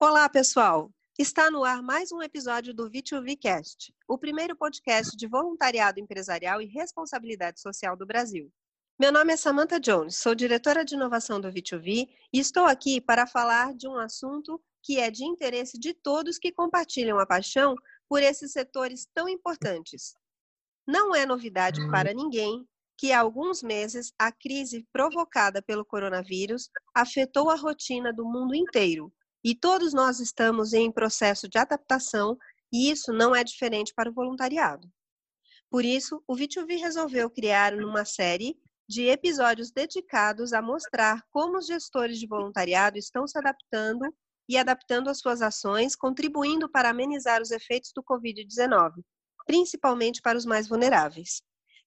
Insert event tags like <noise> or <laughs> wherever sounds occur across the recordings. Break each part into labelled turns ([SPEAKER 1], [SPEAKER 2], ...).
[SPEAKER 1] Olá, pessoal! Está no ar mais um episódio do V2VCast, o primeiro podcast de voluntariado empresarial e responsabilidade social do Brasil. Meu nome é Samantha Jones, sou diretora de inovação do V2V e estou aqui para falar de um assunto que é de interesse de todos que compartilham a paixão por esses setores tão importantes. Não é novidade para ninguém que há alguns meses a crise provocada pelo coronavírus afetou a rotina do mundo inteiro, e todos nós estamos em processo de adaptação e isso não é diferente para o voluntariado. Por isso, o V2V resolveu criar uma série de episódios dedicados a mostrar como os gestores de voluntariado estão se adaptando e adaptando as suas ações, contribuindo para amenizar os efeitos do Covid-19, principalmente para os mais vulneráveis.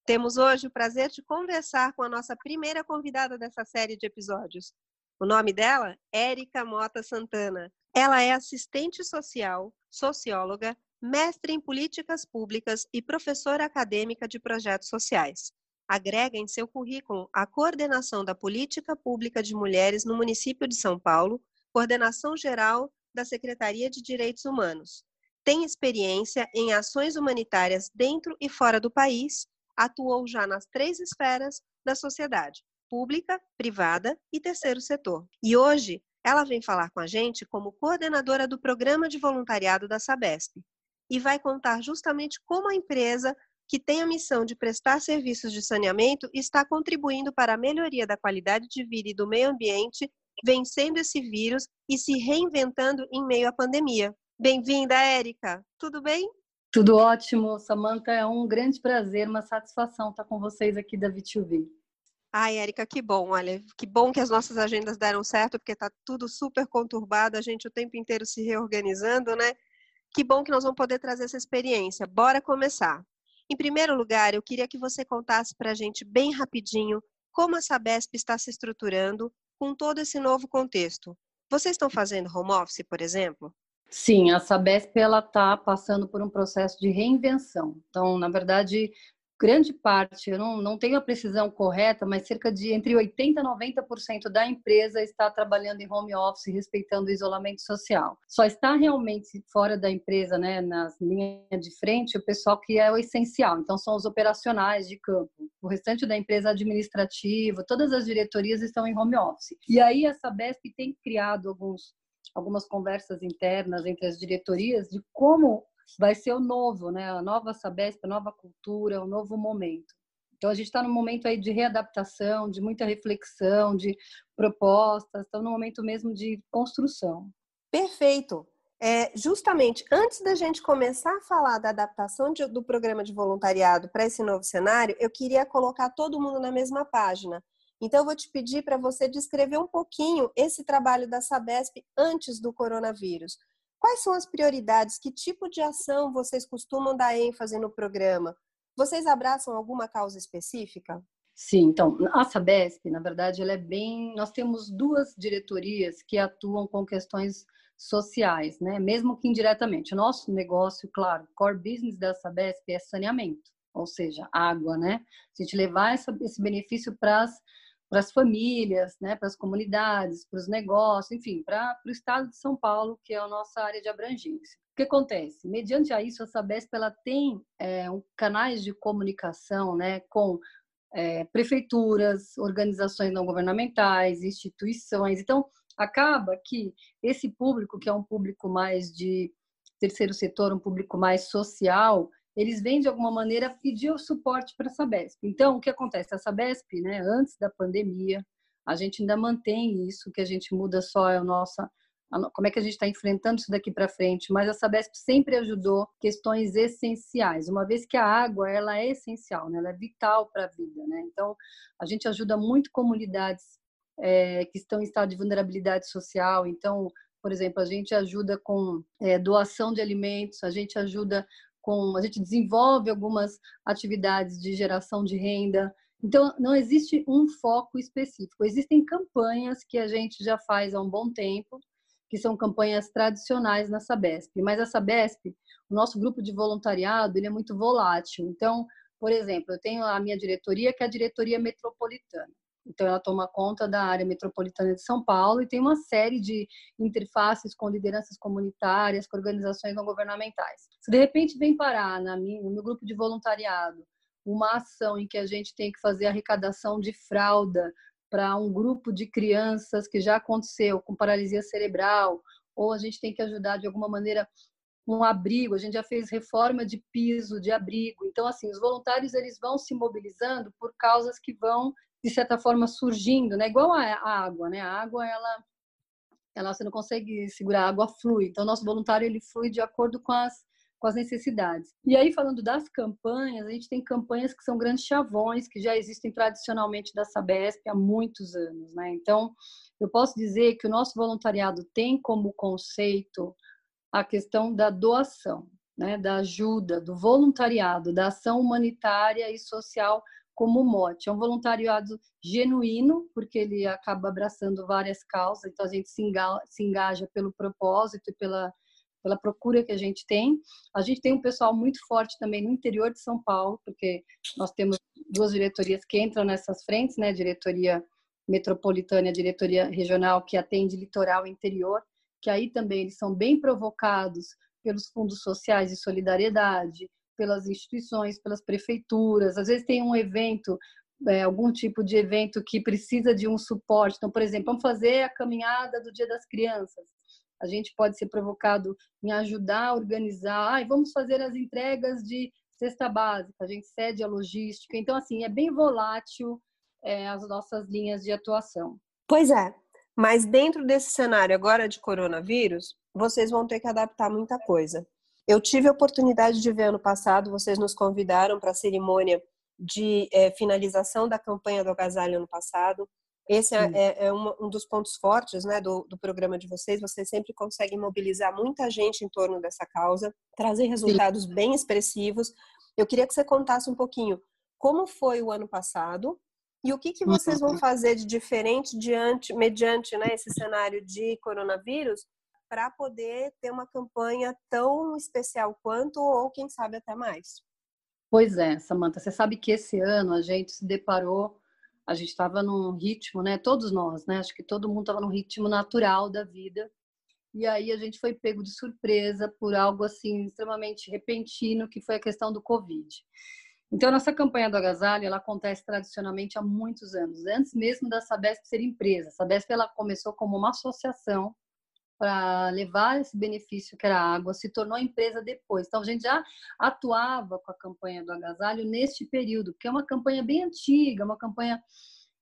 [SPEAKER 1] Temos hoje o prazer de conversar com a nossa primeira convidada dessa série de episódios, o nome dela? Érica Mota Santana. Ela é assistente social, socióloga, mestre em políticas públicas e professora acadêmica de projetos sociais. Agrega em seu currículo a coordenação da política pública de mulheres no município de São Paulo, coordenação geral da Secretaria de Direitos Humanos. Tem experiência em ações humanitárias dentro e fora do país, atuou já nas três esferas da sociedade: pública, privada e terceiro setor. E hoje ela vem falar com a gente como coordenadora do programa de voluntariado da Sabesp e vai contar justamente como a empresa que tem a missão de prestar serviços de saneamento está contribuindo para a melhoria da qualidade de vida e do meio ambiente, vencendo esse vírus e se reinventando em meio à pandemia. Bem-vinda, Érica. Tudo bem?
[SPEAKER 2] Tudo ótimo, Samanta. É um grande prazer, uma satisfação estar com vocês aqui da V2V.
[SPEAKER 1] Ai, Érica, que bom, olha, que bom que as nossas agendas deram certo, porque está tudo super conturbado, a gente o tempo inteiro se reorganizando, né? Que bom que nós vamos poder trazer essa experiência. Bora começar. Em primeiro lugar, eu queria que você contasse para a gente bem rapidinho como a Sabesp está se estruturando com todo esse novo contexto. Vocês estão fazendo home office, por exemplo?
[SPEAKER 2] Sim, a Sabesp está passando por um processo de reinvenção. Então, na verdade, grande parte, eu não, não tenho a precisão correta, mas cerca de entre 80% e 90% da empresa está trabalhando em home office, respeitando o isolamento social. Só está realmente fora da empresa, né, nas linhas de frente, o pessoal que é o essencial. Então, são os operacionais de campo. O restante da empresa administrativa, todas as diretorias estão em home office. E aí, a Sabesp tem criado alguns algumas conversas internas entre as diretorias de como vai ser o novo, né? A nova Sabesp, a nova cultura, o novo momento. Então a gente está num momento aí de readaptação, de muita reflexão, de propostas, estamos num momento mesmo de construção.
[SPEAKER 1] Perfeito. É, justamente antes da gente começar a falar da adaptação de, do programa de voluntariado para esse novo cenário, eu queria colocar todo mundo na mesma página. Então, eu vou te pedir para você descrever um pouquinho esse trabalho da Sabesp antes do coronavírus. Quais são as prioridades? Que tipo de ação vocês costumam dar ênfase no programa? Vocês abraçam alguma causa específica?
[SPEAKER 2] Sim, então, a Sabesp, na verdade, ela é bem. Nós temos duas diretorias que atuam com questões sociais, né? Mesmo que indiretamente. O nosso negócio, claro, core business da Sabesp é saneamento, ou seja, água, né? A gente levar esse benefício para as para as famílias, né, para as comunidades, para os negócios, enfim, para o estado de São Paulo, que é a nossa área de abrangência. O que acontece? Mediante a isso, a Sabesp ela tem é, um, canais de comunicação né, com é, prefeituras, organizações não governamentais, instituições. Então, acaba que esse público, que é um público mais de terceiro setor, um público mais social, eles vêm de alguma maneira pedir o suporte para a Sabesp. Então, o que acontece? A Sabesp, né, antes da pandemia, a gente ainda mantém isso, que a gente muda só é a nossa como é que a gente está enfrentando isso daqui para frente, mas a Sabesp sempre ajudou questões essenciais, uma vez que a água ela é essencial, né? ela é vital para a vida, né? Então a gente ajuda muito comunidades é, que estão em estado de vulnerabilidade social, então por exemplo, a gente ajuda com é, doação de alimentos, a gente ajuda com a gente desenvolve algumas atividades de geração de renda. Então, não existe um foco específico. Existem campanhas que a gente já faz há um bom tempo, que são campanhas tradicionais na Sabesp. Mas a Sabesp, o nosso grupo de voluntariado, ele é muito volátil. Então, Por exemplo, eu tenho a minha diretoria, que é a diretoria metropolitana. Então, ela toma conta da área metropolitana de São Paulo e tem uma série de interfaces com lideranças comunitárias, com organizações não governamentais. Se de repente vem parar na minha, no meu grupo de voluntariado uma ação em que a gente tem que fazer arrecadação de fralda para um grupo de crianças que já aconteceu com paralisia cerebral, ou a gente tem que ajudar de alguma maneira um abrigo, a gente já fez reforma de piso, de abrigo. Então, assim, os voluntários eles vão se mobilizando por causas que vão de certa forma surgindo, né? Igual a, água, né? A água ela ela você não consegue segurar, a água flui. Então nosso voluntário ele flui de acordo com as com as necessidades. E aí falando das campanhas, a gente tem campanhas que são grandes chavões que já existem tradicionalmente da Sabesp há muitos anos, né? Então eu posso dizer que o nosso voluntariado tem como conceito a questão da doação, né, da ajuda, do voluntariado, da ação humanitária e social como mote. É um voluntariado genuíno, porque ele acaba abraçando várias causas, então a gente se engaja, se engaja pelo propósito e pela, pela procura que a gente tem. A gente tem um pessoal muito forte também no interior de São Paulo, porque nós temos duas diretorias que entram nessas frentes, né? Diretoria metropolitana e a diretoria regional que atende litoral e interior, que aí também eles são bem provocados pelos fundos sociais de solidariedade, pelas instituições, pelas prefeituras. Às vezes tem um evento, é, algum tipo de evento que precisa de um suporte. Então, por exemplo, vamos fazer a caminhada do Dia das Crianças. A gente pode ser provocado em ajudar a organizar. Ah, vamos fazer as entregas de cesta básica. A gente cede a logística. Então, assim, é bem volátil é, as nossas linhas de atuação.
[SPEAKER 1] Pois é. Mas dentro desse cenário agora de coronavírus, vocês vão ter que adaptar muita coisa. Eu tive a oportunidade de ver ano passado, vocês nos convidaram para a cerimônia de é, finalização da campanha do agasalho ano passado. Esse é, é, é um, um, dos pontos fortes né, do, do, programa de vocês. Vocês sempre conseguem mobilizar muita gente em torno dessa causa, trazer resultados Sim. bem expressivos. Eu queria que você contasse um pouquinho como foi o ano passado e o que, que vocês vão uhum. fazer de diferente diante, mediante né, esse cenário de coronavírus para poder ter uma campanha tão especial quanto, ou quem sabe até mais.
[SPEAKER 2] Pois é, Samanta, você sabe que esse ano a gente se deparou, a gente estava num ritmo, né? Todos nós, né? Acho que todo mundo estava num ritmo natural da vida. E aí a gente foi pego de surpresa por algo assim extremamente repentino, que foi a questão do Covid. Então, nossa campanha do agasalho, ela acontece tradicionalmente há muitos anos, antes mesmo da Sabesp ser empresa. A Sabesp ela começou como uma associação para levar esse benefício que era a água, se tornou empresa depois. Então, a gente já atuava com a campanha do agasalho neste período, que é uma campanha bem antiga, uma campanha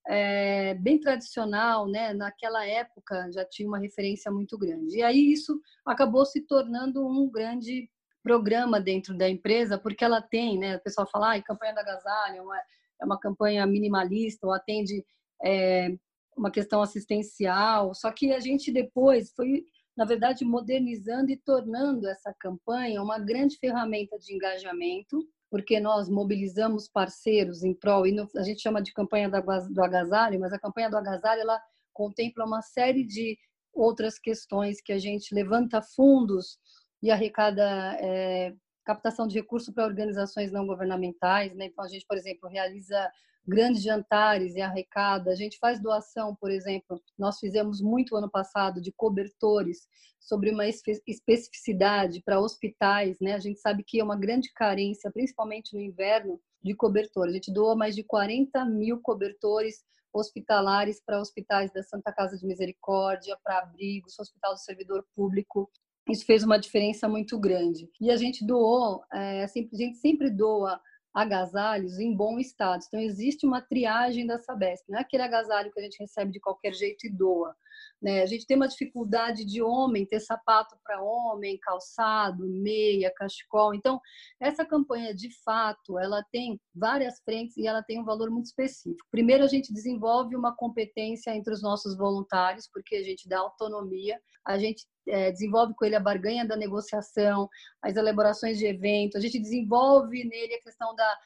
[SPEAKER 2] é, bem tradicional, né? Naquela época já tinha uma referência muito grande. E aí isso acabou se tornando um grande programa dentro da empresa, porque ela tem, né? O pessoal fala, ah, campanha do agasalho é uma, é uma campanha minimalista, ou atende é, uma questão assistencial. Só que a gente depois foi, na verdade, modernizando e tornando essa campanha uma grande ferramenta de engajamento, porque nós mobilizamos parceiros em prol, e a gente chama de campanha do agasalho, mas a campanha do agasalho ela contempla uma série de outras questões que a gente levanta fundos e arrecada é, captação de recursos para organizações não governamentais. Né? Então, a gente, por exemplo, realiza grandes jantares e arrecada. A gente faz doação, por exemplo, nós fizemos muito ano passado de cobertores sobre uma especificidade para hospitais, né? A gente sabe que é uma grande carência, principalmente no inverno, de cobertor. A gente doa mais de 40 mil cobertores hospitalares para hospitais da Santa Casa de Misericórdia, para abrigos, Hospital do Servidor Público. Isso fez uma diferença muito grande. E a gente doou, é, a gente sempre doa agasalhos em bom estado. Então, existe uma triagem da Sabesp. Não é aquele agasalho que a gente recebe de qualquer jeito e doa. Né? A gente tem uma dificuldade de homem ter sapato para homem, calçado, meia, cachecol. Então, essa campanha, de fato, ela tem várias frentes e ela tem um valor muito específico. Primeiro, a gente desenvolve uma competência entre os nossos voluntários, porque a gente dá autonomia, a gente é, desenvolve com ele a barganha da negociação, as elaborações de evento, a gente desenvolve nele a questão da,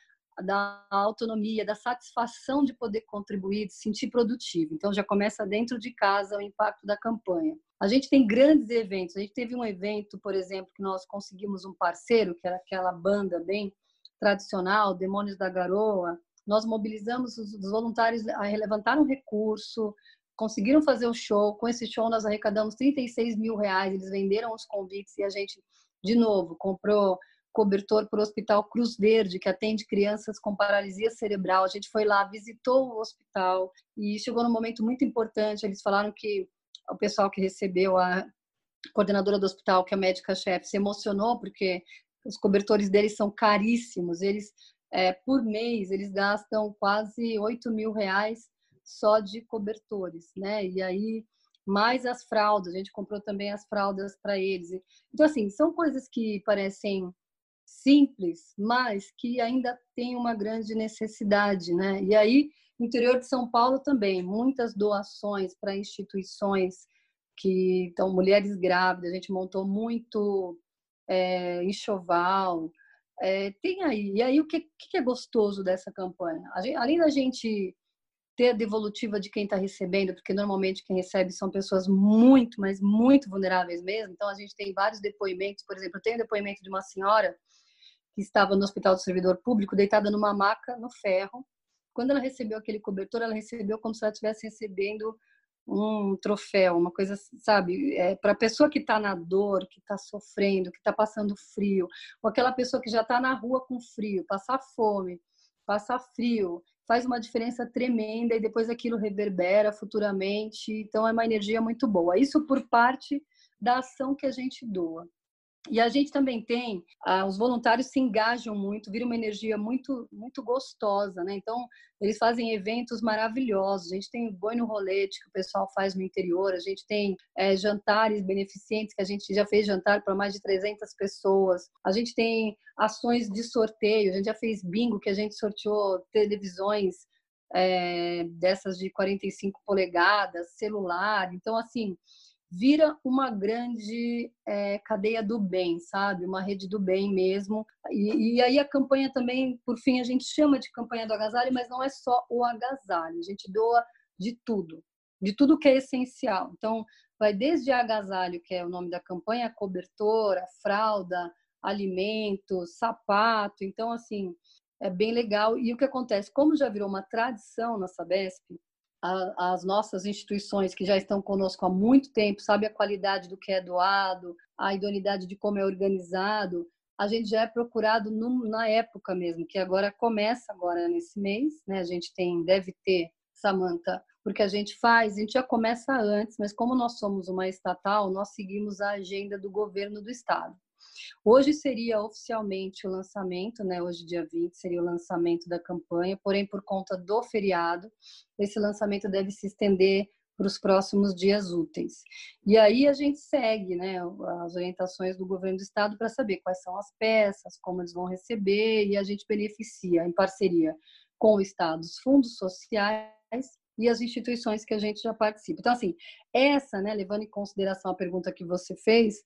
[SPEAKER 2] da autonomia, da satisfação de poder contribuir, de se sentir produtivo. Então já começa dentro de casa o impacto da campanha. A gente tem grandes eventos. A gente teve um evento, por exemplo, que nós conseguimos um parceiro, que era aquela banda bem tradicional, Demônios da Garoa, nós mobilizamos os, voluntários a levantar um recurso, conseguiram fazer o show. Com esse show, nós arrecadamos 36 mil reais. Eles venderam os convites e a gente, de novo, comprou cobertor para o Hospital Cruz Verde, que atende crianças com paralisia cerebral. A gente foi lá, visitou o hospital e chegou num momento muito importante. Eles falaram que o pessoal que recebeu a coordenadora do hospital, que é a médica-chefe, se emocionou porque os cobertores deles são caríssimos. Eles, é, por mês, eles gastam quase 8 mil reais só de cobertores, né? E aí, mais as fraldas, a gente comprou também as fraldas para eles. Então, assim, são coisas que parecem simples, mas que ainda tem uma grande necessidade, né? E aí, interior de São Paulo também, muitas doações para instituições que então mulheres grávidas, a gente montou muito é, enxoval, é, tem aí. E aí o que, que é gostoso dessa campanha? Gente, além da gente ter a devolutiva de quem está recebendo, porque normalmente quem recebe são pessoas muito, mas muito vulneráveis mesmo. Então a gente tem vários depoimentos. Por exemplo, eu tenho depoimento de uma senhora que estava no Hospital do Servidor Público, deitada numa maca no ferro. Quando ela recebeu aquele cobertor, ela recebeu como se ela estivesse recebendo um troféu, uma coisa, sabe? É, Para a pessoa que está na dor, que está sofrendo, que está passando frio, ou aquela pessoa que já está na rua com frio, passar fome, passar frio, faz uma diferença tremenda e depois aquilo reverbera futuramente. Então, é uma energia muito boa. Isso por parte da ação que a gente doa. E a gente também tem, ah, os voluntários se engajam muito, vira uma energia muito muito gostosa, né? Então, eles fazem eventos maravilhosos. A gente tem boi no rolete que o pessoal faz no interior, a gente tem é, jantares beneficentes que a gente já fez jantar para mais de 300 pessoas. A gente tem ações de sorteio, a gente já fez bingo que a gente sorteou televisões é, dessas de 45 polegadas, celular. Então, assim, vira uma grande é, cadeia do bem, sabe? Uma rede do bem mesmo. E, e, aí a campanha também, por fim, a gente chama de campanha do agasalho, mas não é só o agasalho. A gente doa de tudo, de tudo que é essencial. Então, vai desde agasalho, que é o nome da campanha, cobertora, fralda, alimento, sapato. Então, assim, é bem legal. E o que acontece? Como já virou uma tradição na Sabesp, a, as nossas instituições que já estão conosco há muito tempo, sabe a qualidade do que é doado, a idoneidade de como é organizado, a gente já é procurado no, na época mesmo, que agora começa agora nesse mês, né? A gente tem, deve ter, Samanta, porque a gente faz, a gente já começa antes, mas como nós somos uma estatal, nós seguimos a agenda do governo do estado. Hoje seria oficialmente o lançamento, né? Hoje, dia 20, seria o lançamento da campanha, porém, por conta do feriado, esse lançamento deve se estender para os próximos dias úteis. E aí a gente segue né, as orientações do governo do estado para saber quais são as peças, como eles vão receber, e a gente beneficia em parceria com o estado, os fundos sociais e as instituições que a gente já participa. Então, assim, essa, né, levando em consideração a pergunta que você fez,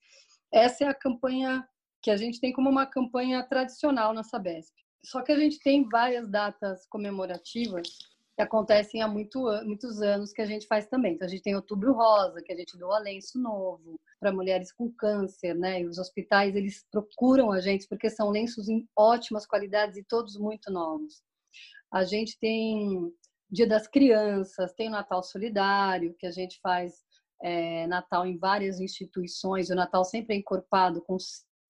[SPEAKER 2] essa é a campanha que a gente tem como uma campanha tradicional na Sabesp. Só que a gente tem várias datas comemorativas que acontecem há muito, muitos anos que a gente faz também. Então, a gente tem Outubro Rosa, que a gente doa lenço novo para mulheres com câncer, né? E os hospitais, eles procuram a gente porque são lenços em ótimas qualidades e todos muito novos. A gente tem Dia das Crianças, tem Natal Solidário, que a gente faz é, Natal em várias instituições, o Natal sempre é encorpado com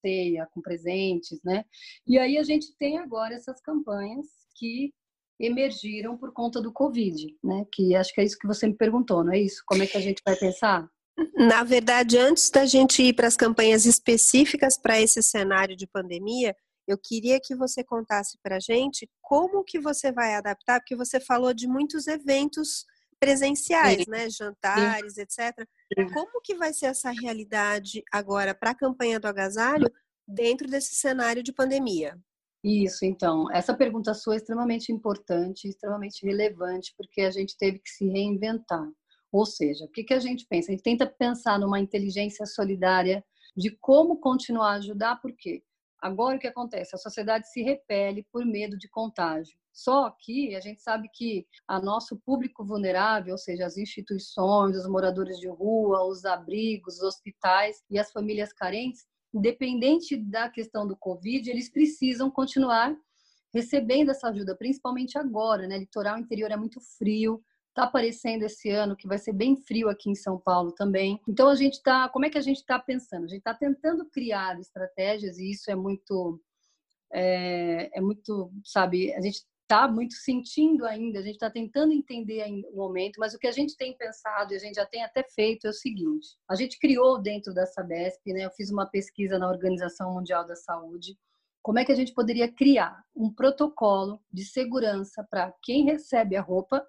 [SPEAKER 2] ceia, com presentes, né? E aí a gente tem agora essas campanhas que emergiram por conta do Covid, né? Que acho que é isso que você me perguntou, não é isso? Como é que a gente vai pensar?
[SPEAKER 1] Na verdade, antes da gente ir para as campanhas específicas para esse cenário de pandemia, eu queria que você contasse para a gente como que você vai adaptar, porque você falou de muitos eventos presenciais, Sim. né, jantares, Sim. etc. Como que vai ser essa realidade agora para a campanha do agasalho dentro desse cenário de pandemia?
[SPEAKER 2] Isso, então, essa pergunta sua é extremamente importante, extremamente relevante, porque a gente teve que se reinventar. Ou seja, o que, que a gente pensa? A gente tenta pensar numa inteligência solidária de como continuar a ajudar, por quê? Agora o que acontece? A sociedade se repele por medo de contágio. Só que a gente sabe que a nosso público vulnerável, ou seja, as instituições, os moradores de rua, os abrigos, os hospitais e as famílias carentes, independente da questão do Covid, eles precisam continuar recebendo essa ajuda, principalmente agora, né? Litoral interior é muito frio, Está aparecendo esse ano que vai ser bem frio aqui em São Paulo também. Então a gente está, como é que a gente está pensando? A gente está tentando criar estratégias e isso é muito, é, é muito, sabe? A gente está muito sentindo ainda, a gente está tentando entender o momento, mas o que a gente tem pensado e a gente já tem até feito é o seguinte: a gente criou dentro da Sabesp, né? Eu fiz uma pesquisa na Organização Mundial da Saúde. Como é que a gente poderia criar um protocolo de segurança para quem recebe a roupa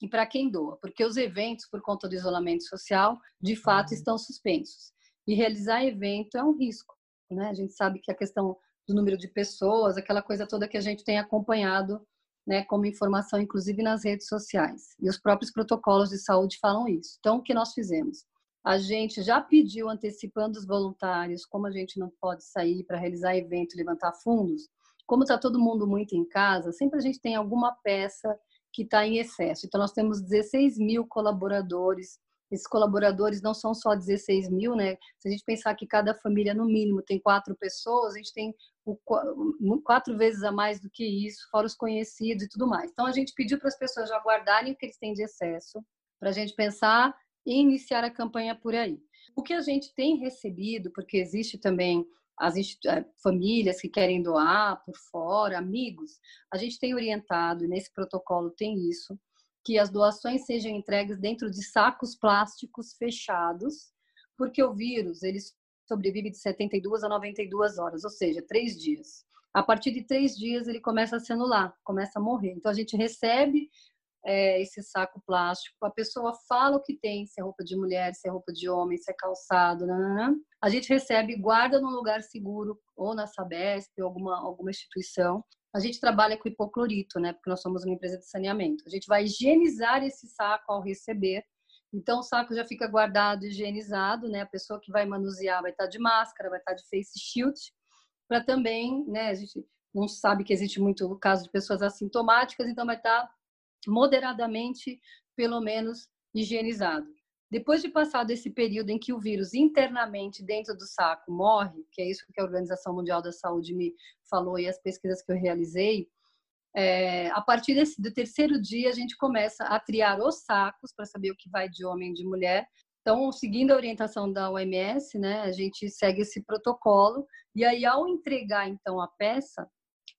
[SPEAKER 2] e para quem doa, porque os eventos, por conta do isolamento social, de fato uhum. estão suspensos. E realizar evento é um risco, né? A gente sabe que a questão do número de pessoas, aquela coisa toda que a gente tem acompanhado, né, como informação, inclusive nas redes sociais. E os próprios protocolos de saúde falam isso. Então, o que nós fizemos? A gente já pediu antecipando os voluntários, como a gente não pode sair para realizar evento, levantar fundos, como está todo mundo muito em casa, sempre a gente tem alguma peça que está em excesso. Então, nós temos 16 mil colaboradores. Esses colaboradores não são só 16 mil, né? Se a gente pensar que cada família, no mínimo, tem quatro pessoas, a gente tem quatro vezes a mais do que isso, fora os conhecidos e tudo mais. Então, a gente pediu para as pessoas já guardarem o que eles têm de excesso, para a gente pensar e iniciar a campanha por aí. O que a gente tem recebido, porque existe também as eh, famílias que querem doar por fora, amigos, a gente tem orientado, e nesse protocolo tem isso, que as doações sejam entregues dentro de sacos plásticos fechados, porque o vírus ele sobrevive de 72 a 92 horas, ou seja, três dias. A partir de três dias ele começa a se anular, começa a morrer. Então a gente recebe é, esse saco plástico, a pessoa fala o que tem, se é roupa de mulher, se é roupa de homem, se é calçado, nanana. a gente recebe, guarda num lugar seguro, ou na Sabesp, ou alguma, alguma instituição. A gente trabalha com hipoclorito, né? Porque nós somos uma empresa de saneamento. A gente vai higienizar esse saco ao receber. Então, o saco já fica guardado, higienizado, né? A pessoa que vai manusear vai estar de máscara, vai estar de face shield, para também, né? A gente não sabe que existe muito caso de pessoas assintomáticas, então vai estar moderadamente, pelo menos, higienizado. Depois de passado esse período em que o vírus internamente dentro do saco morre, que é isso que a Organização Mundial da Saúde me falou e as pesquisas que eu realizei, é, a partir desse, do terceiro dia a gente começa a triar os sacos para saber o que vai de homem e de mulher. Então, seguindo a orientação da OMS, né, a gente segue esse protocolo e aí ao entregar então a peça,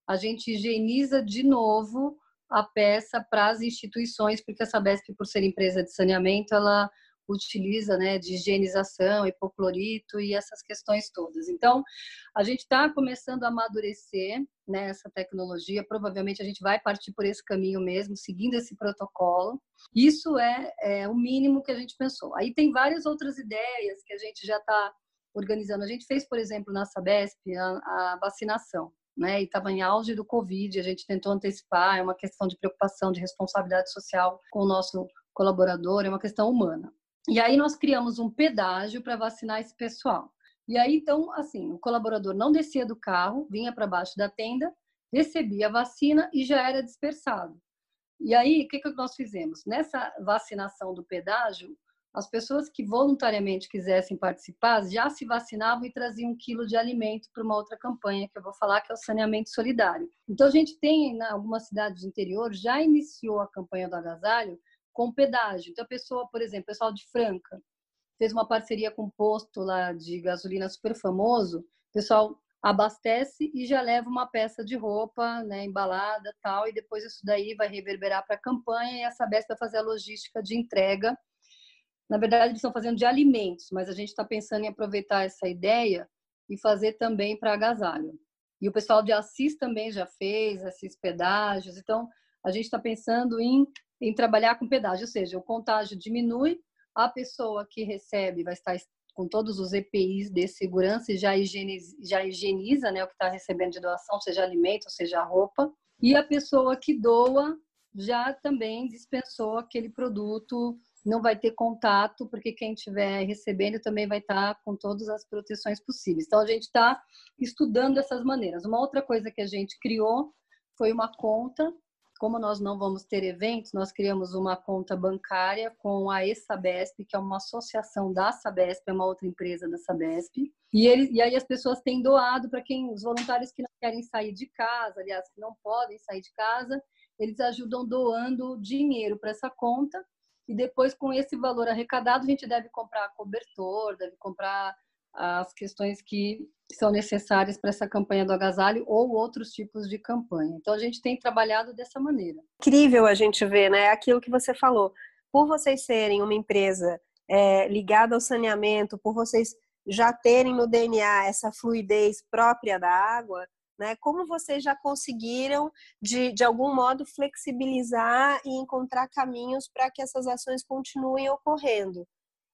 [SPEAKER 2] a gente higieniza de novo a peça para as instituições, porque a Sabesp, por ser empresa de saneamento, ela utiliza né, de higienização, hipoclorito e essas questões todas. Então, a gente está começando a amadurecer né, essa tecnologia, provavelmente a gente vai partir por esse caminho mesmo, seguindo esse protocolo. Isso é, é o mínimo que a gente pensou. Aí tem várias outras ideias que a gente já está organizando. A gente fez, por exemplo, na Sabesp, a, a vacinação né? E estava em auge do Covid, a gente tentou antecipar, é uma questão de preocupação, de responsabilidade social com o nosso colaborador, é uma questão humana. E aí nós criamos um pedágio para vacinar esse pessoal. E aí, então, assim, o colaborador não descia do carro, vinha para baixo da tenda, recebia a vacina e já era dispersado. E aí, o que, que nós fizemos? Nessa vacinação do pedágio, as pessoas que voluntariamente quisessem participar já se vacinavam e traziam um quilo de alimento para uma outra campanha que eu vou falar, que é o saneamento solidário. Então, a gente tem, em algumas cidades do interior, já iniciou a campanha do agasalho com pedágio. Então, a pessoa, por exemplo, o pessoal de Franca, fez uma parceria com um posto lá de gasolina super famoso, o pessoal abastece e já leva uma peça de roupa, né, embalada, tal, e depois isso daí vai reverberar para a campanha e a Sabesp vai fazer a logística de entrega na verdade, eles estão fazendo de alimentos, mas a gente está pensando em aproveitar essa ideia e fazer também para agasalho. E o pessoal de Assis também já fez esses pedágios. Então, a gente está pensando em, em trabalhar com pedágio, ou seja, o contágio diminui, a pessoa que recebe vai estar com todos os EPIs de segurança e já higieniza, já higieniza né, o que está recebendo de doação, seja alimento, seja roupa. E a pessoa que doa já também dispensou aquele produto não vai ter contato, porque quem estiver recebendo também vai estar com todas as proteções possíveis. Então, a gente está estudando essas maneiras. Uma outra coisa que a gente criou foi uma conta como nós não vamos ter eventos, nós criamos uma conta bancária com a ESABESP, que é uma associação da Sabesp, é uma outra empresa da Sabesp. E, ele, e aí as pessoas têm doado para quem, os voluntários que não querem sair de casa, aliás, que não podem sair de casa, eles ajudam doando dinheiro para essa conta. E depois, com esse valor arrecadado, a gente deve comprar cobertor, deve comprar as questões que são necessárias para essa campanha do agasalho ou outros tipos de campanha. Então a gente tem trabalhado dessa maneira.
[SPEAKER 1] Incrível a gente ver, né? Aquilo que você falou. Por vocês serem uma empresa é, ligada ao saneamento, por vocês já terem no DNA essa fluidez própria da água, né? Como vocês já conseguiram, de, de algum modo, flexibilizar e encontrar caminhos para que essas ações continuem ocorrendo?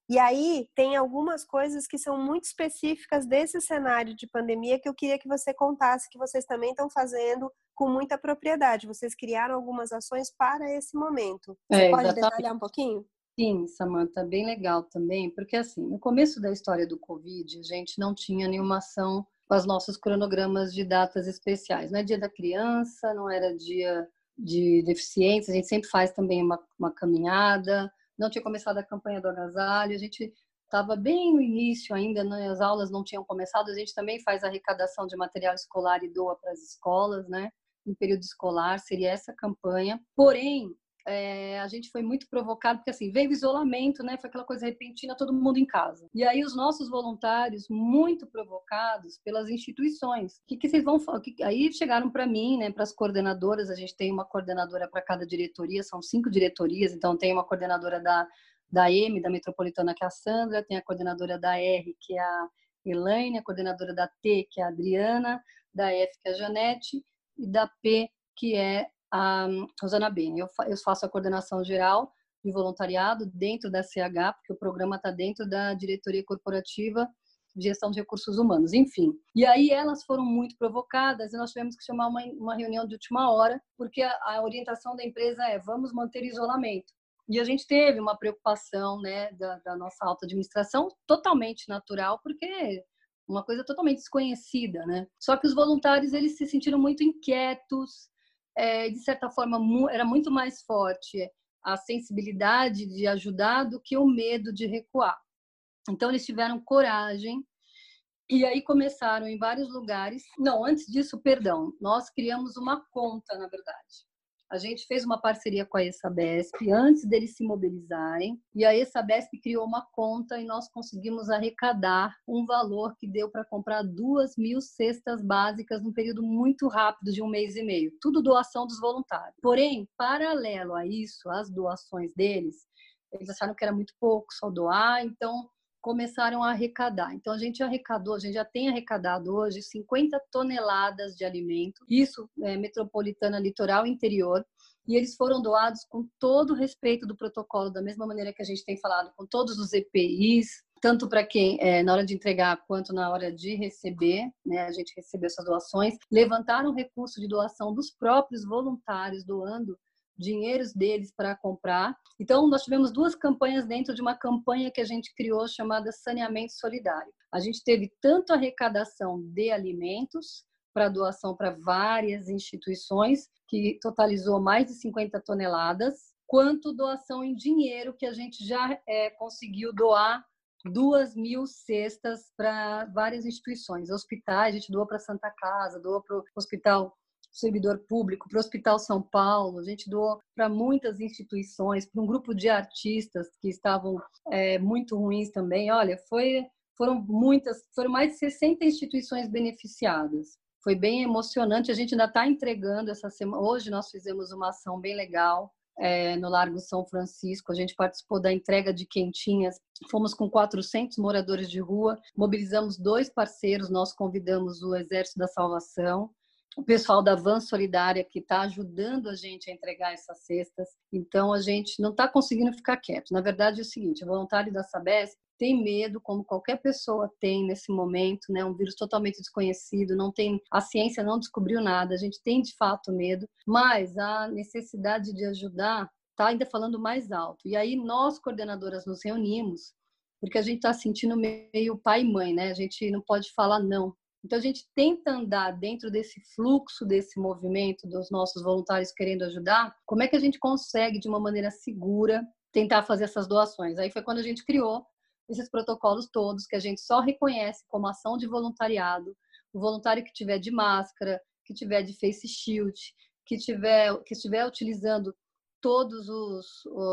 [SPEAKER 1] E aí tem algumas coisas que são muito específicas desse cenário de pandemia que eu queria que você contasse, que vocês também estão fazendo com muita propriedade. Vocês criaram algumas ações para esse momento. Você é, pode detalhar um pouquinho?
[SPEAKER 2] Sim, Samanta, bem legal também, porque assim, no começo da história do Covid, a gente não tinha nenhuma ação com os nossos cronogramas de datas especiais. Não é dia da criança, não era dia de deficientes, a gente sempre faz também uma, uma caminhada, não tinha começado a campanha do agasalho, a gente estava bem no início ainda, né? as aulas não tinham começado, a gente também faz arrecadação de material escolar e doa para as escolas, né? Em período escolar, seria essa campanha. Porém, é, a gente foi muito provocado, porque assim, veio o isolamento, né? Foi aquela coisa repentina, todo mundo em casa. E aí os nossos voluntários, muito provocados pelas instituições, o que, que vocês vão falar? Aí chegaram para mim, né, para as coordenadoras, a gente tem uma coordenadora para cada diretoria, são cinco diretorias, então tem uma coordenadora da, da M, da Metropolitana, que é a Sandra, tem a coordenadora da R, que é a Elaine, a coordenadora da T, que é a Adriana, da F, que é a Janete, e da P, que é a Rosana Bene. Eu, eu faço a coordenação geral de voluntariado dentro da CH, porque o programa está dentro da diretoria corporativa de gestão de recursos humanos, enfim. E aí elas foram muito provocadas e nós tivemos que chamar uma, uma reunião de última hora, porque a, a orientação da empresa é vamos manter isolamento. E a gente teve uma preocupação né, da, da nossa alta administração totalmente natural, porque uma coisa totalmente desconhecida, né? Só que os voluntários eles se sentiram muito inquietos, é, de certa forma, era muito mais forte a sensibilidade de ajudar do que o medo de recuar. Então, eles tiveram coragem e aí começaram em vários lugares. Não, antes disso, perdão, nós criamos uma conta, na verdade. A gente fez uma parceria com a ESABESP antes deles se mobilizarem, e a ESABESP criou uma conta e nós conseguimos arrecadar um valor que deu para comprar duas mil cestas básicas num período muito rápido de um mês e meio. Tudo doação dos voluntários. Porém, paralelo a isso, as doações deles, eles acharam que era muito pouco só doar, então começaram a arrecadar. Então a gente arrecadou, a gente já tem arrecadado hoje 50 toneladas de alimento, isso é metropolitana, litoral, interior, e eles foram doados com todo o respeito do protocolo, da mesma maneira que a gente tem falado com todos os EPIs, tanto para quem é, na hora de entregar quanto na hora de receber, né, a gente recebeu essas doações, levantaram recurso de doação dos próprios voluntários doando dinheiros deles para comprar. Então, nós tivemos duas campanhas dentro de uma campanha que a gente criou chamada Saneamento Solidário. A gente teve tanto arrecadação de alimentos para doação para várias instituições, que totalizou mais de 50 toneladas, quanto doação em dinheiro, que a gente já é, conseguiu doar duas mil cestas para várias instituições, hospitais, a gente doou para Santa Casa, doou para o Hospital servidor público, para o Hospital São Paulo, a gente doou para muitas instituições, para um grupo de artistas que estavam é, muito ruins também. Olha, foi, foram muitas, foram mais de 60 instituições beneficiadas. Foi bem emocionante. A gente ainda está entregando essa semana. Hoje nós fizemos uma ação bem legal é, no Largo São Francisco. A gente participou da entrega de quentinhas. Fomos com 400 moradores de rua, mobilizamos dois parceiros. Nós convidamos o Exército da Salvação o pessoal da Van Solidária que está ajudando a gente a entregar essas cestas. Então a gente não está conseguindo ficar quieto. Na verdade é o seguinte: o voluntário da Sabesp tem medo, como qualquer pessoa tem nesse momento, né? Um vírus totalmente desconhecido, não tem, a ciência não descobriu nada. A gente tem de fato medo, mas a necessidade de ajudar está ainda falando mais alto. E aí nós coordenadoras nos reunimos porque a gente está sentindo meio pai e mãe, né? A gente não pode falar não Então a gente tenta andar dentro desse fluxo, desse movimento dos nossos voluntários querendo ajudar. Como é que a gente consegue de uma maneira segura tentar fazer essas doações? Aí foi quando a gente criou esses protocolos todos que a gente só reconhece como ação de voluntariado. O voluntário que tiver de máscara, que tiver de face shield, que tiver que estiver utilizando todos os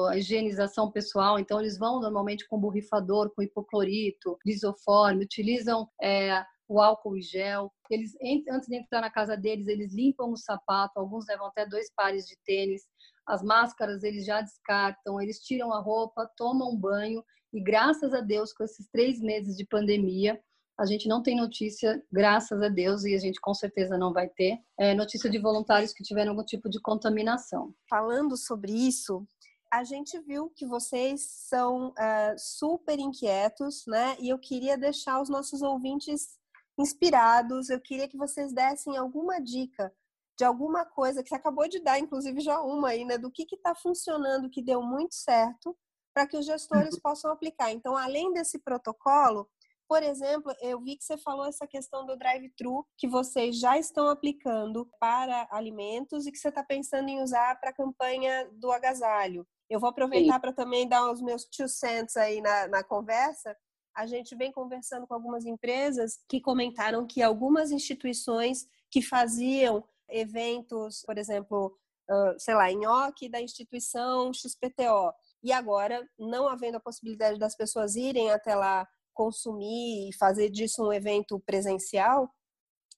[SPEAKER 2] a higienização pessoal, então eles vão normalmente com borrifador, com hipoclorito, lisoforme, utilizam é, o álcool e gel. Eles antes de entrar na casa deles, eles limpam o sapato, alguns levam até dois pares de tênis. As máscaras eles já descartam, eles tiram a roupa, tomam banho e graças a Deus com esses três meses de pandemia a gente não tem notícia, graças a Deus, e a gente com certeza não vai ter, é, notícia de voluntários que tiveram algum tipo de contaminação.
[SPEAKER 1] Falando sobre isso, a gente viu que vocês são uh, super inquietos, né? E eu queria deixar os nossos ouvintes inspirados. Eu queria que vocês dessem alguma dica de alguma coisa que você acabou de dar, inclusive já uma aí, né? Do que está funcionando, que deu muito certo, para que os gestores uhum. possam aplicar. Então, além desse protocolo, por exemplo, eu vi que você falou essa questão do drive-thru que vocês já estão aplicando para alimentos e que você está pensando em usar para a campanha do agasalho. Eu vou aproveitar para também dar os meus two cents aí na, na conversa. A gente vem conversando com algumas empresas que comentaram que algumas instituições que faziam eventos, por exemplo, sei lá, nhoque da instituição XPTO, e agora, não havendo a possibilidade das pessoas irem até lá consumir e fazer disso um evento presencial,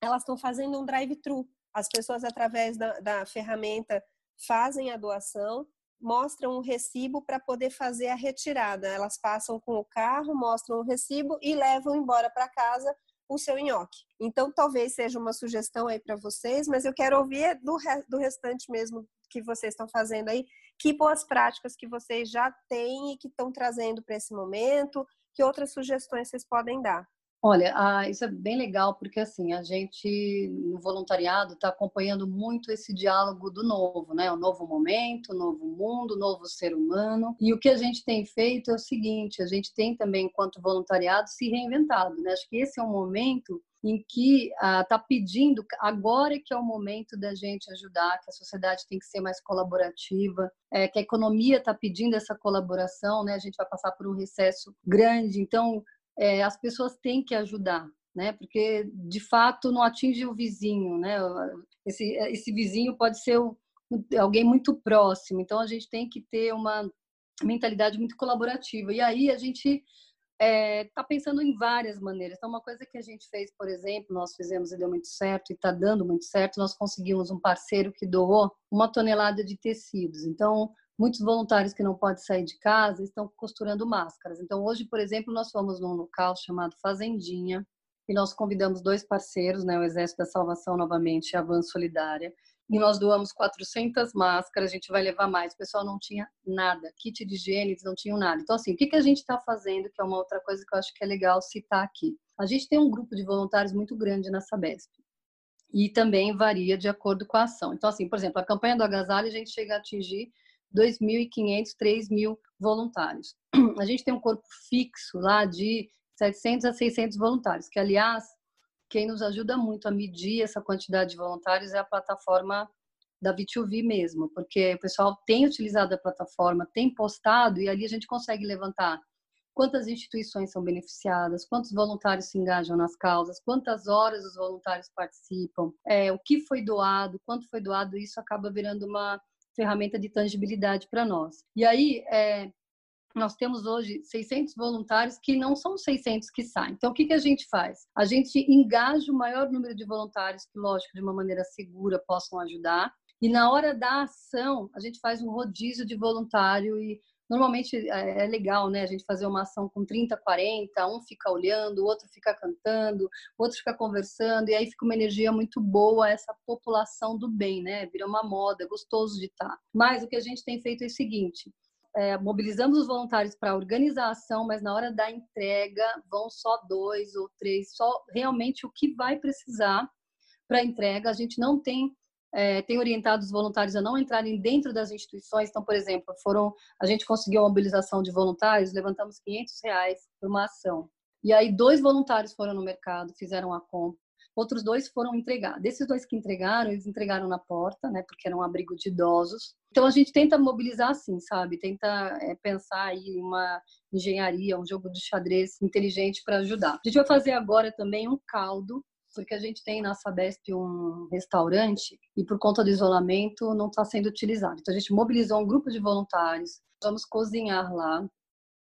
[SPEAKER 1] elas estão fazendo um drive-thru. As pessoas, através da, da ferramenta, fazem a doação, mostram o recibo para poder fazer a retirada. Elas passam com o carro, mostram o recibo e levam embora para casa o seu nhoque. Então, talvez seja uma sugestão aí para vocês, mas eu quero ouvir do, do restante mesmo que vocês estão fazendo aí. Que boas práticas que vocês já têm e que estão trazendo para esse momento, que outras sugestões vocês podem dar?
[SPEAKER 2] Olha, ah, isso é bem legal, porque assim, a gente no voluntariado está acompanhando muito esse diálogo do novo, né? O novo momento, o novo mundo, o novo ser humano. E o que a gente tem feito é o seguinte: a gente tem também, enquanto voluntariado, se reinventado, né? Acho que esse é um momento em que está ah, pedindo, agora que é o momento da gente ajudar, que a sociedade tem que ser mais colaborativa, é, que a economia está pedindo essa colaboração, né? A gente vai passar por um recesso grande, então é, as pessoas têm que ajudar, né? Porque de fato não atinge o vizinho, né? Esse, esse vizinho pode ser o, alguém muito próximo, então a gente tem que ter uma mentalidade muito colaborativa. E aí a gente está é, tá pensando em várias maneiras. Então, uma coisa que a gente fez, por exemplo, nós fizemos e deu muito certo, e está dando muito certo, nós conseguimos um parceiro que doou uma tonelada de tecidos. Então, muitos voluntários que não podem sair de casa estão costurando máscaras. Então, hoje, por exemplo, nós fomos num local chamado Fazendinha, e nós convidamos dois parceiros, né, o Exército da Salvação novamente e a Van Solidária, e nós doamos 400 máscaras, a gente vai levar mais. O pessoal não tinha nada, kit de higiene, eles não tinham nada. Então, assim, o que, que a gente está fazendo, que é uma outra coisa que eu acho que é legal citar aqui. A gente tem um grupo de voluntários muito grande na Sabesp. E também varia de acordo com a ação. Então, assim, por exemplo, a campanha do agasalho, a gente chega a atingir 2.500, 3.000 voluntários. <clears throat> A gente tem um corpo fixo lá de 700 a 600 voluntários, que, aliás, quem nos ajuda muito a medir essa quantidade de voluntários é a plataforma da V2V mesmo, porque o pessoal tem utilizado a plataforma, tem postado e ali a gente consegue levantar quantas instituições são beneficiadas, quantos voluntários se engajam nas causas, quantas horas os voluntários participam, é, o que foi doado, quanto foi doado, isso acaba virando uma ferramenta de tangibilidade para nós. E aí, é, nós temos hoje 600 voluntários que não são 600 que saem. Então, o que, que a gente faz? A gente engaja o maior número de voluntários que, lógico, de uma maneira segura possam ajudar. E na hora da ação, a gente faz um rodízio de voluntário e normalmente é, é legal, né? A gente fazer uma ação com 30, 40, um fica olhando, o outro fica cantando, o outro fica conversando, e aí fica uma energia muito boa, essa população do bem, né? Vira uma moda, é gostoso de estar. Mas o que a gente tem feito é o seguinte: é, mobilizamos os voluntários para organizar a ação, mas na hora da entrega vão só dois ou três, só realmente o que vai precisar para entrega. A gente não tem é, tem orientado os voluntários a não entrarem dentro das instituições. Então, por exemplo, foram a gente conseguiu a mobilização de voluntários, levantamos 500 reais por uma ação. E aí dois voluntários foram no mercado, fizeram a compra outros dois foram entregar. Desses dois que entregaram, eles entregaram na porta, né, porque era um abrigo de idosos. Então a gente tenta mobilizar assim, sabe? Tenta é, pensar aí uma engenharia, um jogo de xadrez inteligente para ajudar. A gente vai fazer agora também um caldo porque a gente tem na Sabesp um restaurante e por conta do isolamento não está sendo utilizado. Então a gente mobilizou um grupo de voluntários, vamos cozinhar lá.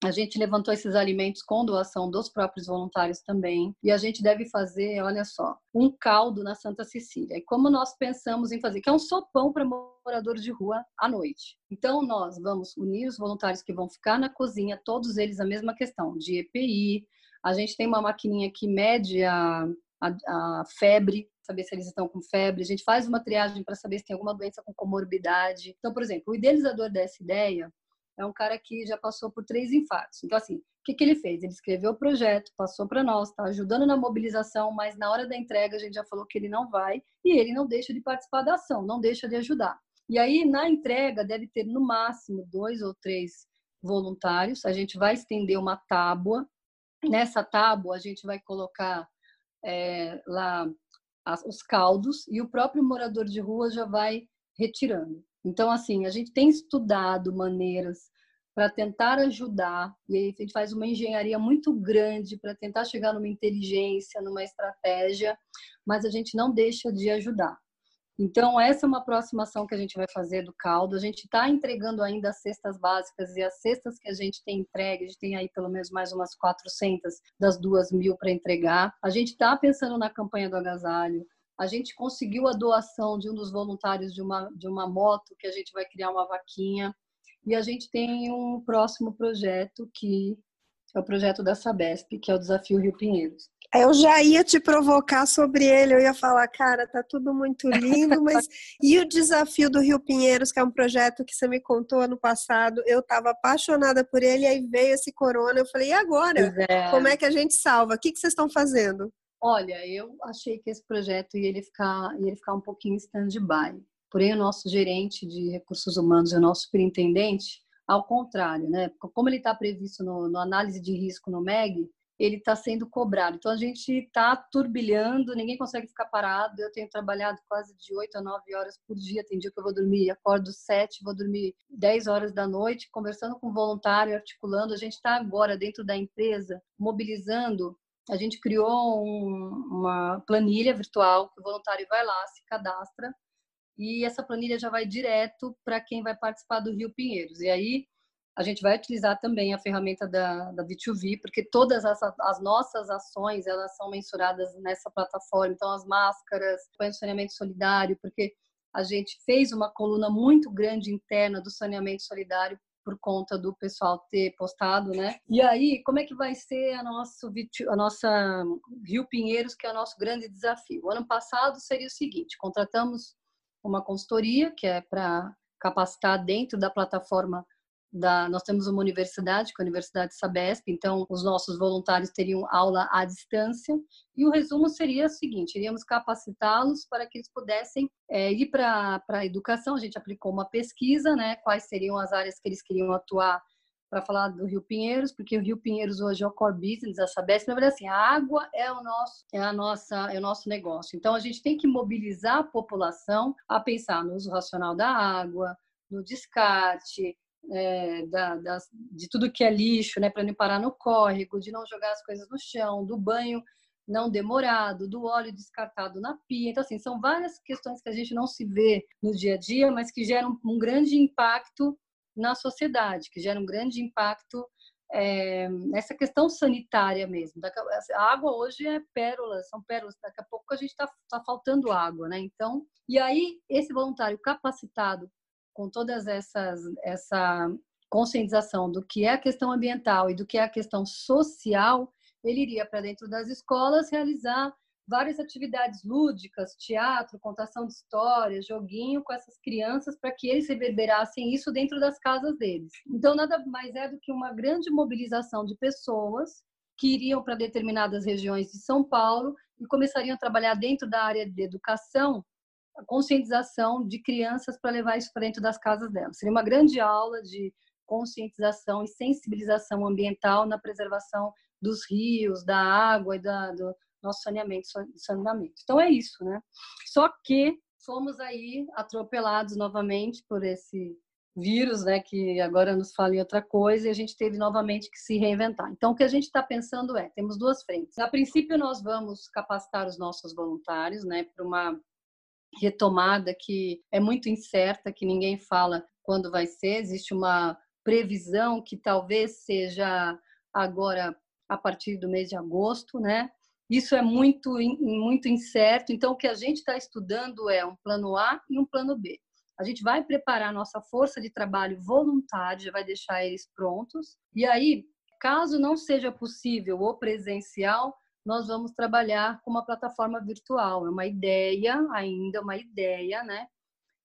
[SPEAKER 2] A gente levantou esses alimentos com doação dos próprios voluntários também. E a gente deve fazer, olha só, um caldo na Santa Cecília. E como nós pensamos em fazer, que é um sopão para moradores de rua à noite. Então nós vamos unir os voluntários que vão ficar na cozinha, todos eles a mesma questão de EPI. A gente tem uma maquininha que mede a, a, a febre, saber se eles estão com febre. A gente faz uma triagem para saber se tem alguma doença com comorbidade. Então, por exemplo, o idealizador dessa ideia é um cara que já passou por três infartos. Então, assim, o que, que ele fez? Ele escreveu o projeto, passou para nós, está ajudando na mobilização, mas na hora da entrega a gente já falou que ele não vai e ele não deixa de participar da ação, não deixa de ajudar. E aí, na entrega, deve ter no máximo dois ou três voluntários. A gente vai estender uma tábua. Nessa tábua, a gente vai colocar é, lá as, os caldos e o próprio morador de rua já vai retirando. Então, assim, a gente tem estudado maneiras para tentar ajudar, e aí a gente faz uma engenharia muito grande para tentar chegar numa inteligência, numa estratégia, mas a gente não deixa de ajudar. Então, essa é uma próxima ação que a gente vai fazer do caldo. A gente está entregando ainda as cestas básicas e as cestas que a gente tem entregue, a gente tem aí pelo menos mais umas 400 das duas mil para entregar. A gente está pensando na campanha do agasalho. A gente conseguiu a doação de um dos voluntários de uma, de uma moto, que a gente vai criar uma vaquinha. E a gente tem um próximo projeto que é o projeto da Sabesp, que é o Desafio Rio Pinheiros.
[SPEAKER 1] Eu já ia te provocar sobre ele, eu ia falar, cara, tá tudo muito lindo, <laughs> mas e o desafio do Rio Pinheiros, que é um projeto que você me contou ano passado, eu estava apaixonada por ele, aí veio esse corona, eu falei, e agora? É. Como é que a gente salva? O que, que vocês estão fazendo?
[SPEAKER 2] Olha, eu achei que esse projeto ia ele ficar, ia ele ficar um pouquinho stand-by. Porém, o nosso gerente de recursos humanos e o nosso superintendente, ao contrário, né? Como ele está previsto no, no análise de risco no MEG, ele está sendo cobrado. Então a gente está turbilhando, ninguém consegue ficar parado. Eu tenho trabalhado quase de 8 a 9 horas por dia. Tem dia que eu vou dormir, acordo 7, vou dormir 10 horas da noite, conversando com voluntário, articulando. A gente está agora dentro da empresa, mobilizando. A gente criou um, uma planilha virtual que o voluntário vai lá, se cadastra e essa planilha já vai direto para quem vai participar do Rio Pinheiros. E aí a gente vai utilizar também a ferramenta da, da V2V, porque todas as, as nossas ações, elas são mensuradas nessa plataforma. Então, as máscaras, o saneamento solidário, porque a gente fez uma coluna muito grande interna do saneamento solidário por conta do pessoal ter postado, né? E aí, como é que vai ser a nossa, a nossa Rio Pinheiros, que é o nosso grande desafio? O ano passado seria o seguinte: contratamos uma consultoria que é para capacitar dentro da plataforma da, nós temos uma universidade, que é a Universidade Sabesp, então os nossos voluntários teriam aula à distância, e o resumo seria o seguinte: iríamos capacitá-los para que eles pudessem é, ir para a educação. A gente aplicou uma pesquisa, né, quais seriam as áreas que eles queriam atuar para falar do Rio Pinheiros, porque o Rio Pinheiros hoje é o core business, a Sabesp, na verdade, assim, a água é o nosso, é a nossa, é o nosso negócio. Então, a gente tem que mobilizar a população a pensar no uso racional da água, no descarte, é, da, das, de tudo que é lixo, né, para não parar no córrego, de não jogar as coisas no chão, do banho não demorado, do óleo descartado na pia. Então, assim, são várias questões que a gente não se vê no dia a dia, mas que geram um grande impacto na sociedade, que geram um grande impacto é, nessa questão sanitária mesmo. A água hoje é pérolas, são pérolas. Daqui a pouco a gente está tá faltando água, né? Então, e aí esse voluntário capacitado com todas essas essa conscientização do que é a questão ambiental e do que é a questão social, ele iria para dentro das escolas realizar várias atividades lúdicas, teatro, contação de histórias, joguinho com essas crianças para que eles reverberassem isso dentro das casas deles. Então nada mais é do que uma grande mobilização de pessoas que iriam para determinadas regiões de São Paulo e começariam a trabalhar dentro da área de educação a conscientização de crianças para levar isso para dentro das casas delas. Seria uma grande aula de conscientização e sensibilização ambiental na preservação dos rios, da água e da, do, nosso saneamento saneamento. Então é isso, né? Só que fomos aí atropelados novamente por esse vírus, né, que agora nos fala em outra coisa, e a gente teve novamente que se reinventar. Então, o que a gente está pensando é, temos duas frentes. A princípio, nós vamos capacitar os nossos voluntários, né, para uma retomada que é muito incerta, que ninguém fala quando vai ser. Existe uma previsão que talvez seja agora a partir do mês de agosto, né? Isso é muito muito incerto. Então, o que a gente está estudando é um plano A e um plano B. A gente vai preparar nossa força de trabalho voluntária, vai deixar eles prontos. E aí, caso não seja possível o presencial, nós vamos trabalhar com uma plataforma virtual. É uma ideia, ainda uma ideia, né?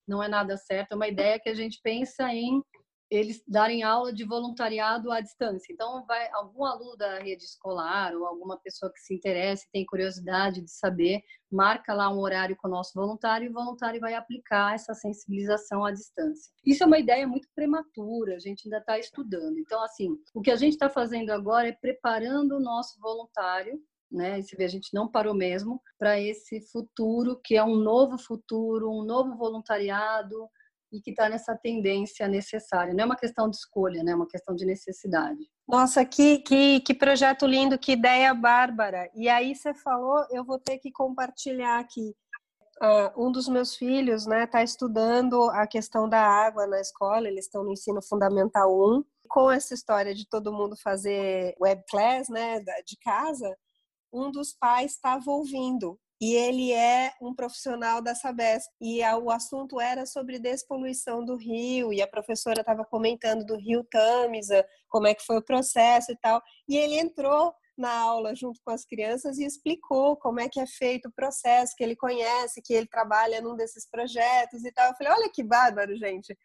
[SPEAKER 2] Não é nada certo, é uma ideia que a gente pensa em eles darem aula de voluntariado à distância. Então, vai algum aluno da rede escolar ou alguma pessoa que se interesse, tem curiosidade de saber, marca lá um horário com o nosso voluntário e o voluntário vai aplicar essa sensibilização à distância. Isso é uma ideia muito prematura, a gente ainda está estudando. Então, assim, o que a gente está fazendo agora é preparando o nosso voluntário né? E vê, a gente não parou mesmo para esse futuro que é um novo futuro, um novo voluntariado, e que está nessa tendência necessária. Não é uma questão de escolha, né? é uma questão de necessidade.
[SPEAKER 1] Nossa, que, que, que projeto lindo, que ideia bárbara. E aí você falou, eu vou ter que compartilhar aqui. Uh, um dos meus filhos está né, tá estudando a questão da água na escola, eles estão no ensino fundamental 1. Com essa história de todo mundo fazer web class né, de casa, um dos pais estava ouvindo e ele é um profissional da Sabesp. E a, o assunto era sobre despoluição do rio, e a professora estava comentando do rio Tamisa, como é que foi o processo e tal. E ele entrou na aula junto com as crianças e explicou como é que é feito o processo, que ele conhece, que ele trabalha num desses projetos e tal. Eu falei, olha que bárbaro, gente.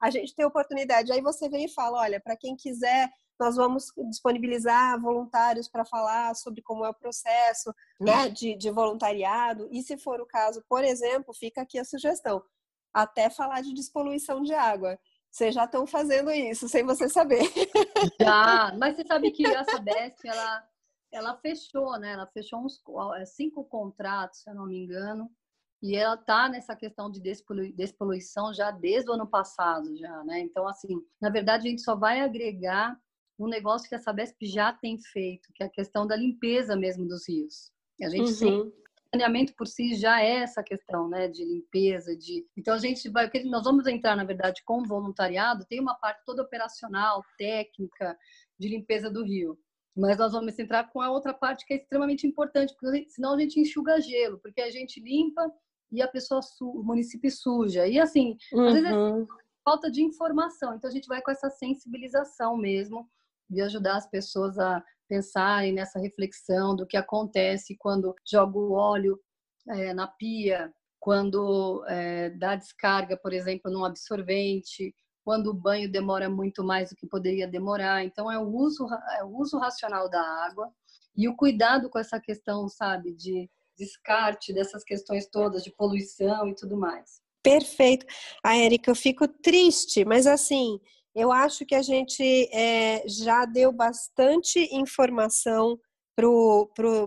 [SPEAKER 1] A gente tem oportunidade. Aí você vem e fala, olha, para quem quiser nós vamos disponibilizar voluntários para falar sobre como é o processo né, de, de voluntariado. E se for o caso, por exemplo, fica aqui a sugestão, até falar de despoluição de água. Vocês já estão fazendo isso, sem você saber. <laughs>
[SPEAKER 2] Já, mas você sabe que a Sabesp, ela, ela fechou, né? Ela fechou uns é, cinco contratos, se eu não me engano, e ela está nessa questão de despoluição já desde o ano passado, já, né? Então, assim, na verdade, a gente só vai agregar um negócio que a Sabesp já tem feito, que é a questão da limpeza mesmo dos rios. A gente uhum. sempre saneamento por si já é essa questão, né, de limpeza, de então a gente vai, nós vamos entrar na verdade com voluntariado, tem uma parte toda operacional, técnica de limpeza do rio, mas nós vamos entrar com a outra parte que é extremamente importante, porque senão a gente enxuga gelo, porque a gente limpa e a pessoa o município suja e assim uhum. às vezes é uhum. falta de informação, então a gente vai com essa sensibilização mesmo de ajudar as pessoas a pensarem nessa reflexão do que acontece quando joga o óleo é, na pia, quando é, dá descarga, por exemplo, num absorvente, quando o banho demora muito mais do que poderia demorar. Então, é o uso, é o uso racional da água e o cuidado com essa questão, sabe, de descarte dessas questões todas de poluição e tudo mais.
[SPEAKER 1] Perfeito. A ah, Érica, eu fico triste, mas assim, eu acho que a gente é, já deu bastante informação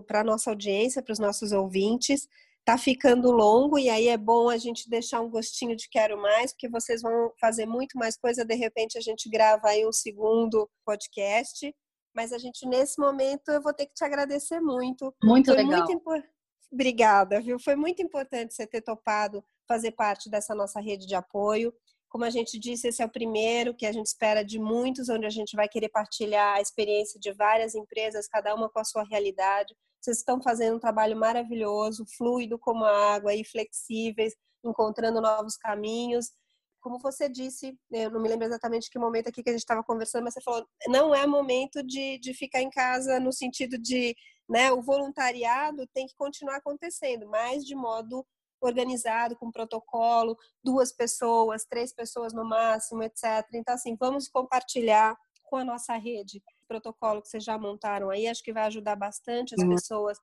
[SPEAKER 1] para a nossa audiência, para os nossos ouvintes. Está ficando longo e aí é bom a gente deixar um gostinho de quero mais, porque vocês vão fazer muito mais coisa. De repente a gente grava aí um segundo podcast. Mas a gente, nesse momento, eu vou ter que te agradecer muito.
[SPEAKER 2] Muito Foi legal. Muito
[SPEAKER 1] Obrigada, viu? Foi muito importante você ter topado fazer parte dessa nossa rede de apoio. Como a gente disse, esse é o primeiro que a gente espera de muitos, onde a gente vai querer partilhar a experiência de várias empresas, cada uma com a sua realidade. Vocês estão fazendo um trabalho maravilhoso, fluido como a água e flexíveis, encontrando novos caminhos. Como você disse, eu não me lembro exatamente que momento aqui que a gente estava conversando, mas você falou, não é momento de, de ficar em casa no sentido de, né, o voluntariado tem que continuar acontecendo, mas de modo organizado, com protocolo, duas pessoas, três pessoas no máximo, etc. Então, assim, vamos compartilhar com a nossa rede o protocolo que vocês já montaram aí. Acho que vai ajudar bastante as pessoas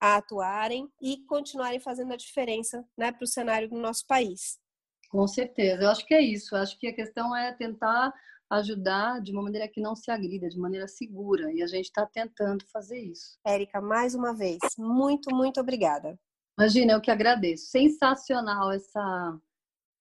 [SPEAKER 1] a atuarem e continuarem fazendo a diferença né, para o cenário do nosso país.
[SPEAKER 2] Com certeza, eu acho que é isso. Eu acho que a questão é tentar ajudar de uma maneira que não se agrida, de maneira segura. E a gente está tentando fazer isso.
[SPEAKER 1] Érica, mais uma vez, muito, muito obrigada.
[SPEAKER 2] Imagina, eu que agradeço. Sensacional essa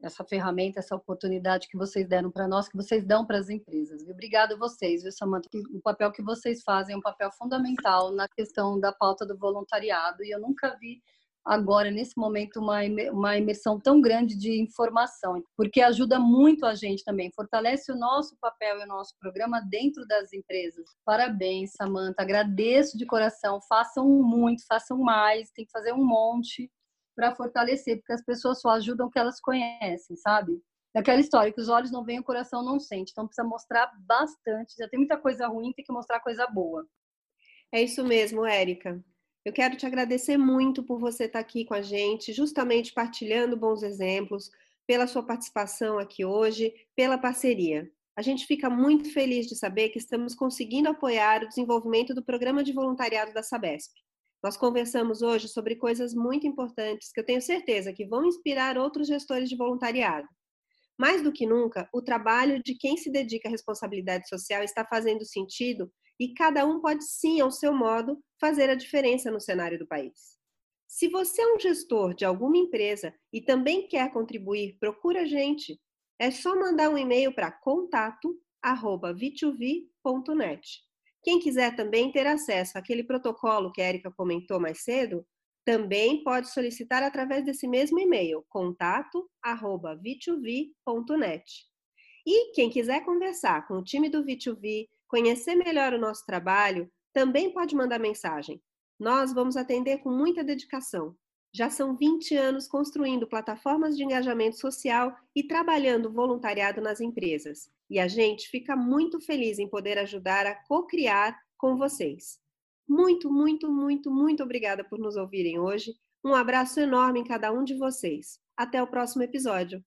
[SPEAKER 2] essa ferramenta, essa oportunidade que vocês deram para nós, que vocês dão para as empresas. Obrigada a vocês, viu, Samanta? O papel que vocês fazem é um papel fundamental na questão da pauta do voluntariado e eu nunca vi agora, nesse momento, uma, uma imersão tão grande de informação, porque ajuda muito a gente também, fortalece o nosso papel e o nosso programa dentro das empresas. Parabéns, Samanta, agradeço de coração, façam muito, façam mais, tem que fazer um monte para fortalecer, porque as pessoas só ajudam o que elas conhecem, sabe? Daquela história que os olhos não veem, o coração não sente. Então precisa mostrar bastante. Já tem muita coisa ruim, tem que mostrar coisa boa.
[SPEAKER 1] É isso mesmo, Érica. Eu quero te agradecer muito por você estar aqui com a gente, justamente partilhando bons exemplos, pela sua participação aqui hoje, pela parceria. A gente fica muito feliz de saber que estamos conseguindo apoiar o desenvolvimento do programa de voluntariado da Sabesp. Nós conversamos hoje sobre coisas muito importantes que eu tenho certeza que vão inspirar outros gestores de voluntariado. Mais do que nunca, o trabalho de quem se dedica à responsabilidade social está fazendo sentido e cada um pode sim, ao seu modo, fazer a diferença no cenário do país. Se você é um gestor de alguma empresa e também quer contribuir, procura a gente. É só mandar um e-mail para contato@v2v.net. Quem quiser também ter acesso àquele protocolo que a Erika comentou mais cedo, também pode solicitar através desse mesmo e-mail, contato@v2v.net. E quem quiser conversar com o time do V2V, conhecer melhor o nosso trabalho, também pode mandar mensagem. Nós vamos atender com muita dedicação. Já são 20 anos construindo plataformas de engajamento social e trabalhando voluntariado nas empresas. E a gente fica muito feliz em poder ajudar a co-criar com vocês. Muito, muito, muito, muito obrigada por nos ouvirem hoje. Um abraço enorme em cada um de vocês. Até o próximo episódio.